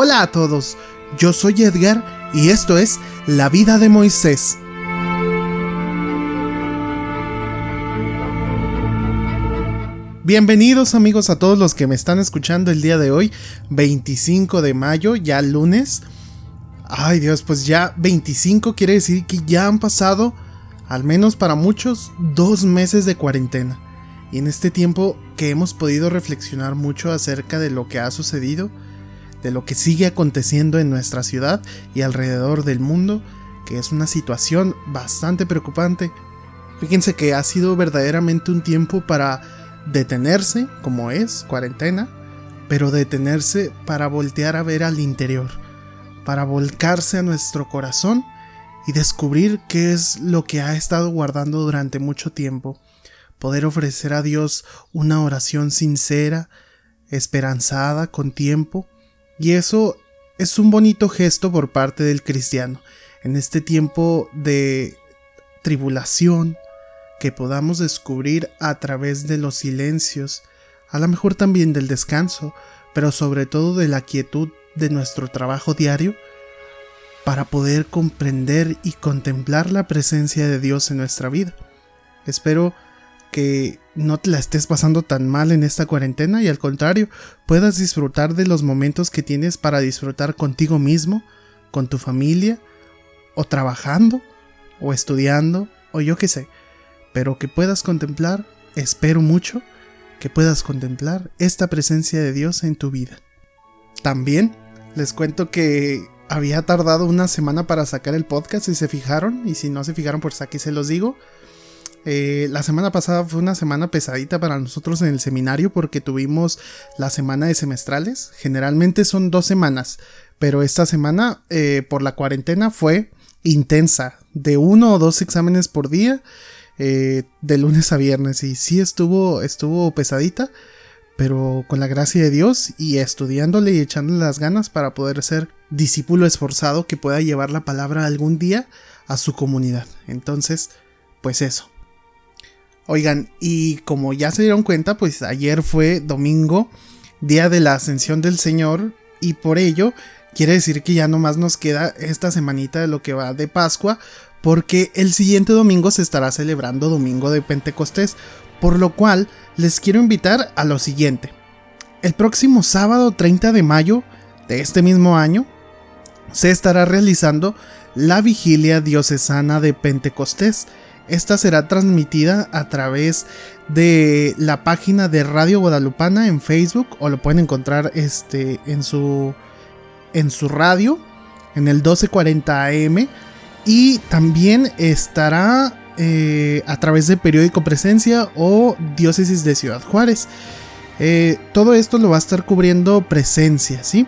Hola a todos, yo soy Edgar y esto es La vida de Moisés. Bienvenidos amigos a todos los que me están escuchando el día de hoy, 25 de mayo, ya lunes. Ay Dios, pues ya 25 quiere decir que ya han pasado, al menos para muchos, dos meses de cuarentena. Y en este tiempo que hemos podido reflexionar mucho acerca de lo que ha sucedido, de lo que sigue aconteciendo en nuestra ciudad y alrededor del mundo, que es una situación bastante preocupante. Fíjense que ha sido verdaderamente un tiempo para detenerse, como es, cuarentena, pero detenerse para voltear a ver al interior, para volcarse a nuestro corazón y descubrir qué es lo que ha estado guardando durante mucho tiempo poder ofrecer a Dios una oración sincera, esperanzada, con tiempo, y eso es un bonito gesto por parte del cristiano en este tiempo de tribulación que podamos descubrir a través de los silencios, a lo mejor también del descanso, pero sobre todo de la quietud de nuestro trabajo diario, para poder comprender y contemplar la presencia de Dios en nuestra vida. Espero que no te la estés pasando tan mal en esta cuarentena y al contrario, puedas disfrutar de los momentos que tienes para disfrutar contigo mismo, con tu familia, o trabajando, o estudiando, o yo qué sé, pero que puedas contemplar, espero mucho, que puedas contemplar esta presencia de Dios en tu vida. También les cuento que había tardado una semana para sacar el podcast si se fijaron, y si no se fijaron, pues aquí se los digo eh, la semana pasada fue una semana pesadita para nosotros en el seminario porque tuvimos la semana de semestrales. Generalmente son dos semanas, pero esta semana eh, por la cuarentena fue intensa, de uno o dos exámenes por día, eh, de lunes a viernes. Y sí estuvo, estuvo pesadita, pero con la gracia de Dios y estudiándole y echándole las ganas para poder ser discípulo esforzado que pueda llevar la palabra algún día a su comunidad. Entonces, pues eso. Oigan, y como ya se dieron cuenta, pues ayer fue domingo, día de la ascensión del Señor, y por ello quiere decir que ya nomás nos queda esta semanita de lo que va de Pascua, porque el siguiente domingo se estará celebrando Domingo de Pentecostés, por lo cual les quiero invitar a lo siguiente. El próximo sábado 30 de mayo de este mismo año se estará realizando la vigilia diocesana de Pentecostés, esta será transmitida a través de la página de Radio Guadalupana en Facebook o lo pueden encontrar este, en, su, en su radio en el 1240 AM y también estará eh, a través de Periódico Presencia o Diócesis de Ciudad Juárez. Eh, todo esto lo va a estar cubriendo Presencia, ¿sí?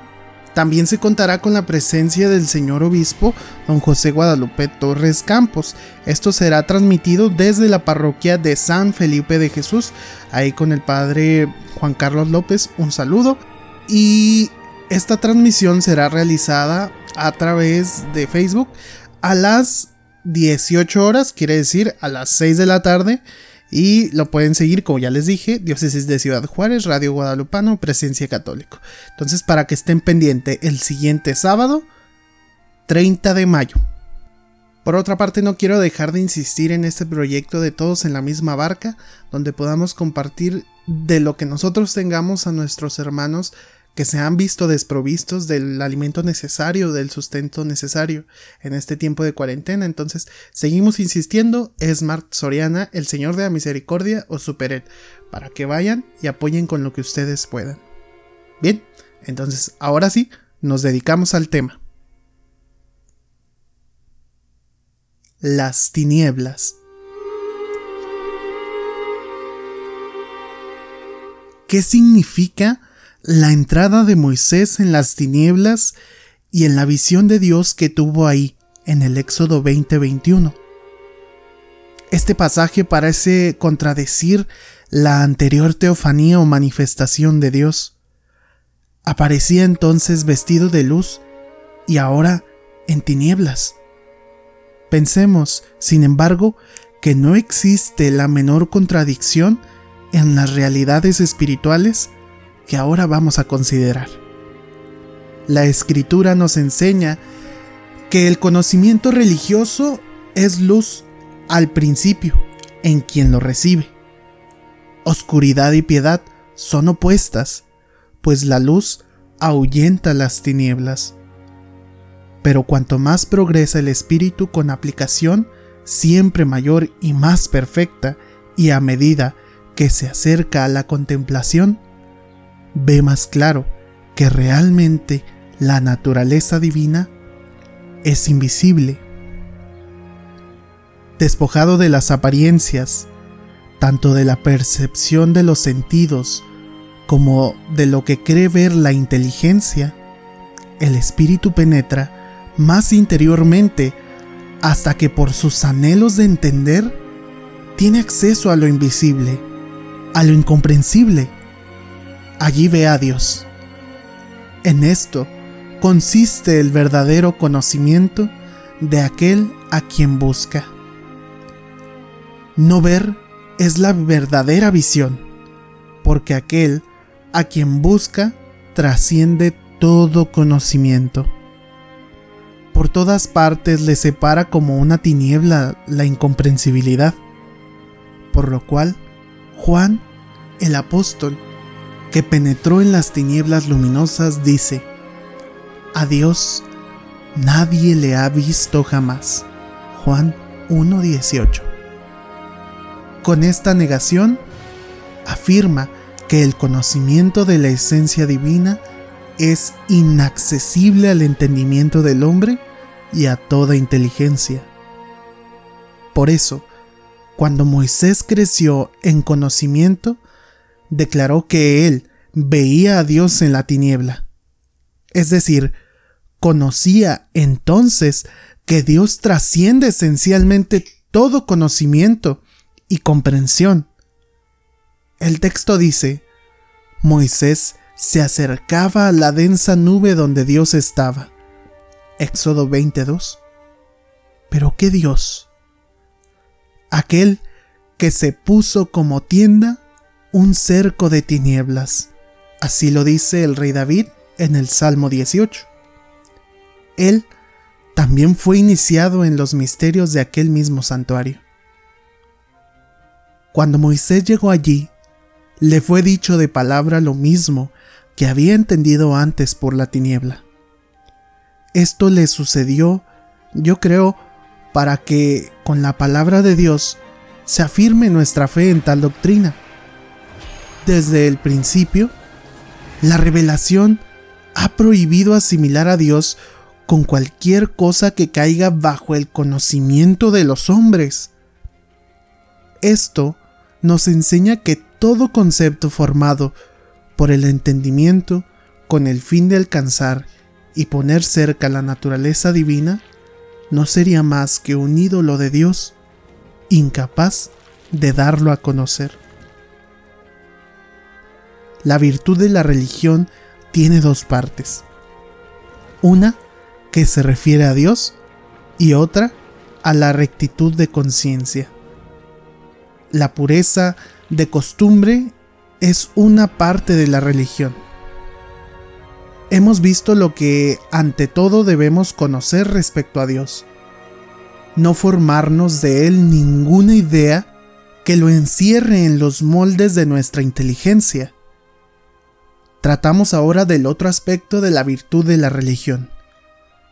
También se contará con la presencia del señor obispo don José Guadalupe Torres Campos. Esto será transmitido desde la parroquia de San Felipe de Jesús, ahí con el padre Juan Carlos López. Un saludo. Y esta transmisión será realizada a través de Facebook a las 18 horas, quiere decir a las 6 de la tarde y lo pueden seguir, como ya les dije, Diócesis de Ciudad Juárez, Radio Guadalupano, Presencia Católico. Entonces, para que estén pendientes el siguiente sábado, 30 de mayo. Por otra parte, no quiero dejar de insistir en este proyecto de todos en la misma barca, donde podamos compartir de lo que nosotros tengamos a nuestros hermanos que se han visto desprovistos del alimento necesario, del sustento necesario en este tiempo de cuarentena. Entonces, seguimos insistiendo, Smart Soriana, el Señor de la Misericordia o Superet, para que vayan y apoyen con lo que ustedes puedan. Bien, entonces, ahora sí, nos dedicamos al tema. Las tinieblas. ¿Qué significa la entrada de Moisés en las tinieblas y en la visión de Dios que tuvo ahí en el Éxodo 20:21. Este pasaje parece contradecir la anterior teofanía o manifestación de Dios. Aparecía entonces vestido de luz y ahora en tinieblas. Pensemos, sin embargo, que no existe la menor contradicción en las realidades espirituales que ahora vamos a considerar. la escritura nos enseña que el conocimiento religioso es luz al principio en quien lo recibe. Oscuridad y piedad son opuestas, pues la luz ahuyenta las tinieblas. Pero cuanto más progresa el espíritu con aplicación, siempre mayor y más perfecta, y a medida que se acerca a la contemplación, ve más claro que realmente la naturaleza divina es invisible. Despojado de las apariencias, tanto de la percepción de los sentidos como de lo que cree ver la inteligencia, el espíritu penetra más interiormente hasta que por sus anhelos de entender tiene acceso a lo invisible, a lo incomprensible. Allí ve a Dios. En esto consiste el verdadero conocimiento de aquel a quien busca. No ver es la verdadera visión, porque aquel a quien busca trasciende todo conocimiento. Por todas partes le separa como una tiniebla la incomprensibilidad, por lo cual Juan, el apóstol, que penetró en las tinieblas luminosas, dice, A Dios nadie le ha visto jamás. Juan 1.18. Con esta negación, afirma que el conocimiento de la esencia divina es inaccesible al entendimiento del hombre y a toda inteligencia. Por eso, cuando Moisés creció en conocimiento, declaró que él veía a Dios en la tiniebla. Es decir, conocía entonces que Dios trasciende esencialmente todo conocimiento y comprensión. El texto dice, Moisés se acercaba a la densa nube donde Dios estaba. Éxodo 22. Pero ¿qué Dios? Aquel que se puso como tienda un cerco de tinieblas. Así lo dice el rey David en el Salmo 18. Él también fue iniciado en los misterios de aquel mismo santuario. Cuando Moisés llegó allí, le fue dicho de palabra lo mismo que había entendido antes por la tiniebla. Esto le sucedió, yo creo, para que con la palabra de Dios se afirme nuestra fe en tal doctrina. Desde el principio, la revelación ha prohibido asimilar a Dios con cualquier cosa que caiga bajo el conocimiento de los hombres. Esto nos enseña que todo concepto formado por el entendimiento con el fin de alcanzar y poner cerca la naturaleza divina no sería más que un ídolo de Dios, incapaz de darlo a conocer. La virtud de la religión tiene dos partes. Una que se refiere a Dios y otra a la rectitud de conciencia. La pureza de costumbre es una parte de la religión. Hemos visto lo que ante todo debemos conocer respecto a Dios. No formarnos de Él ninguna idea que lo encierre en los moldes de nuestra inteligencia. Tratamos ahora del otro aspecto de la virtud de la religión,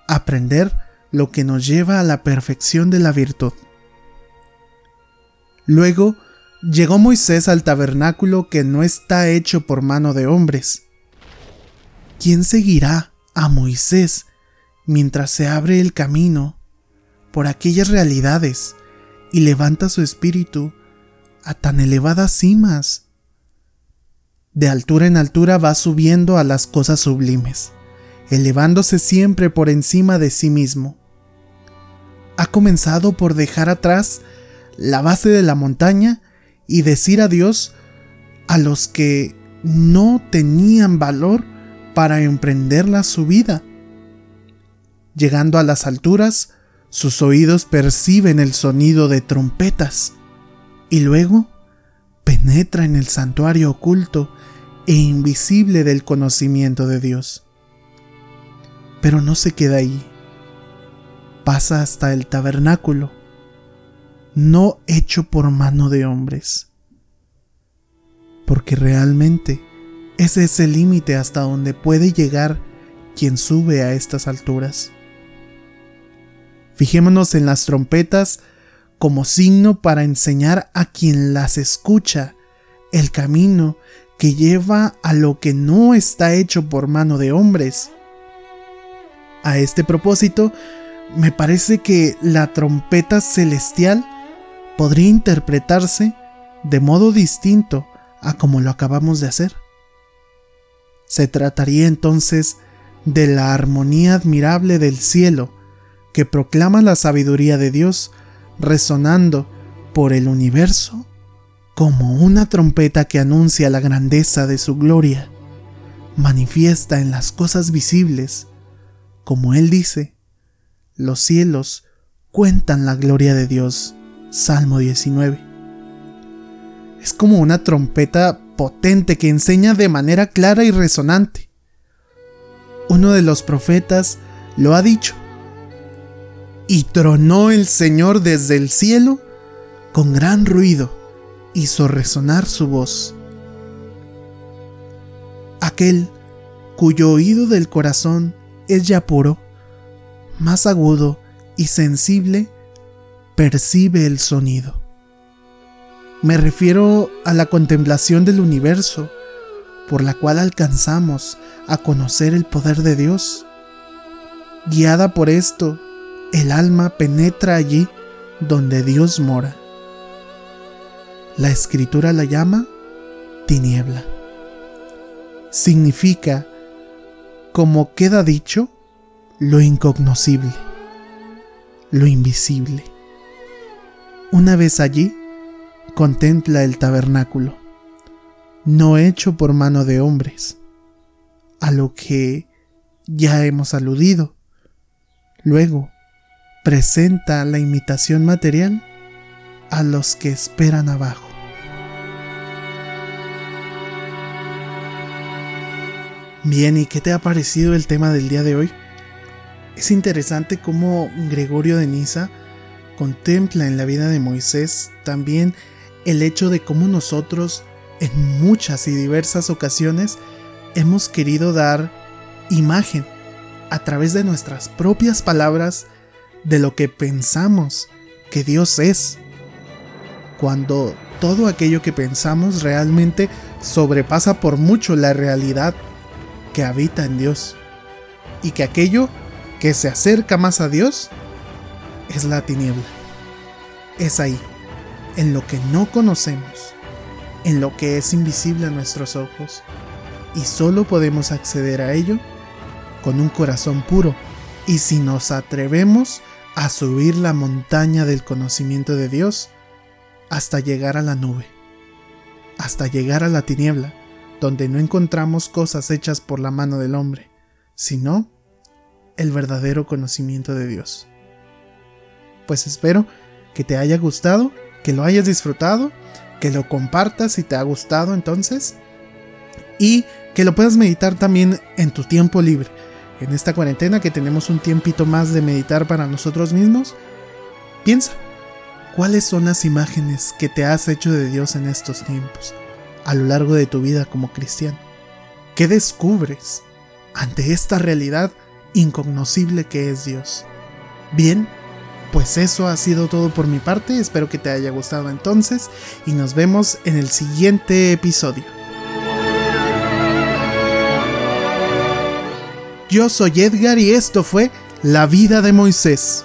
aprender lo que nos lleva a la perfección de la virtud. Luego llegó Moisés al tabernáculo que no está hecho por mano de hombres. ¿Quién seguirá a Moisés mientras se abre el camino por aquellas realidades y levanta su espíritu a tan elevadas cimas? De altura en altura va subiendo a las cosas sublimes, elevándose siempre por encima de sí mismo. Ha comenzado por dejar atrás la base de la montaña y decir adiós a los que no tenían valor para emprender la subida. Llegando a las alturas, sus oídos perciben el sonido de trompetas y luego penetra en el santuario oculto e invisible del conocimiento de Dios. Pero no se queda ahí. Pasa hasta el tabernáculo, no hecho por mano de hombres. Porque realmente ese es el límite hasta donde puede llegar quien sube a estas alturas. Fijémonos en las trompetas como signo para enseñar a quien las escucha el camino que lleva a lo que no está hecho por mano de hombres. A este propósito, me parece que la trompeta celestial podría interpretarse de modo distinto a como lo acabamos de hacer. Se trataría entonces de la armonía admirable del cielo que proclama la sabiduría de Dios resonando por el universo como una trompeta que anuncia la grandeza de su gloria, manifiesta en las cosas visibles, como él dice, los cielos cuentan la gloria de Dios. Salmo 19. Es como una trompeta potente que enseña de manera clara y resonante. Uno de los profetas lo ha dicho. Y tronó el Señor desde el cielo con gran ruido, hizo resonar su voz. Aquel cuyo oído del corazón es ya puro, más agudo y sensible, percibe el sonido. Me refiero a la contemplación del universo, por la cual alcanzamos a conocer el poder de Dios. Guiada por esto, el alma penetra allí donde Dios mora. La escritura la llama tiniebla. Significa, como queda dicho, lo incognoscible, lo invisible. Una vez allí, contempla el tabernáculo, no hecho por mano de hombres, a lo que ya hemos aludido. Luego, presenta la imitación material a los que esperan abajo. Bien, ¿y qué te ha parecido el tema del día de hoy? Es interesante cómo Gregorio de Niza contempla en la vida de Moisés también el hecho de cómo nosotros en muchas y diversas ocasiones hemos querido dar imagen a través de nuestras propias palabras de lo que pensamos que Dios es, cuando todo aquello que pensamos realmente sobrepasa por mucho la realidad que habita en Dios, y que aquello que se acerca más a Dios es la tiniebla. Es ahí, en lo que no conocemos, en lo que es invisible a nuestros ojos, y solo podemos acceder a ello con un corazón puro, y si nos atrevemos a subir la montaña del conocimiento de Dios hasta llegar a la nube, hasta llegar a la tiniebla, donde no encontramos cosas hechas por la mano del hombre, sino el verdadero conocimiento de Dios. Pues espero que te haya gustado, que lo hayas disfrutado, que lo compartas si te ha gustado entonces y que lo puedas meditar también en tu tiempo libre. En esta cuarentena que tenemos un tiempito más de meditar para nosotros mismos, piensa, ¿cuáles son las imágenes que te has hecho de Dios en estos tiempos, a lo largo de tu vida como cristiano? ¿Qué descubres ante esta realidad incognoscible que es Dios? Bien, pues eso ha sido todo por mi parte, espero que te haya gustado entonces y nos vemos en el siguiente episodio. Yo soy Edgar y esto fue La vida de Moisés.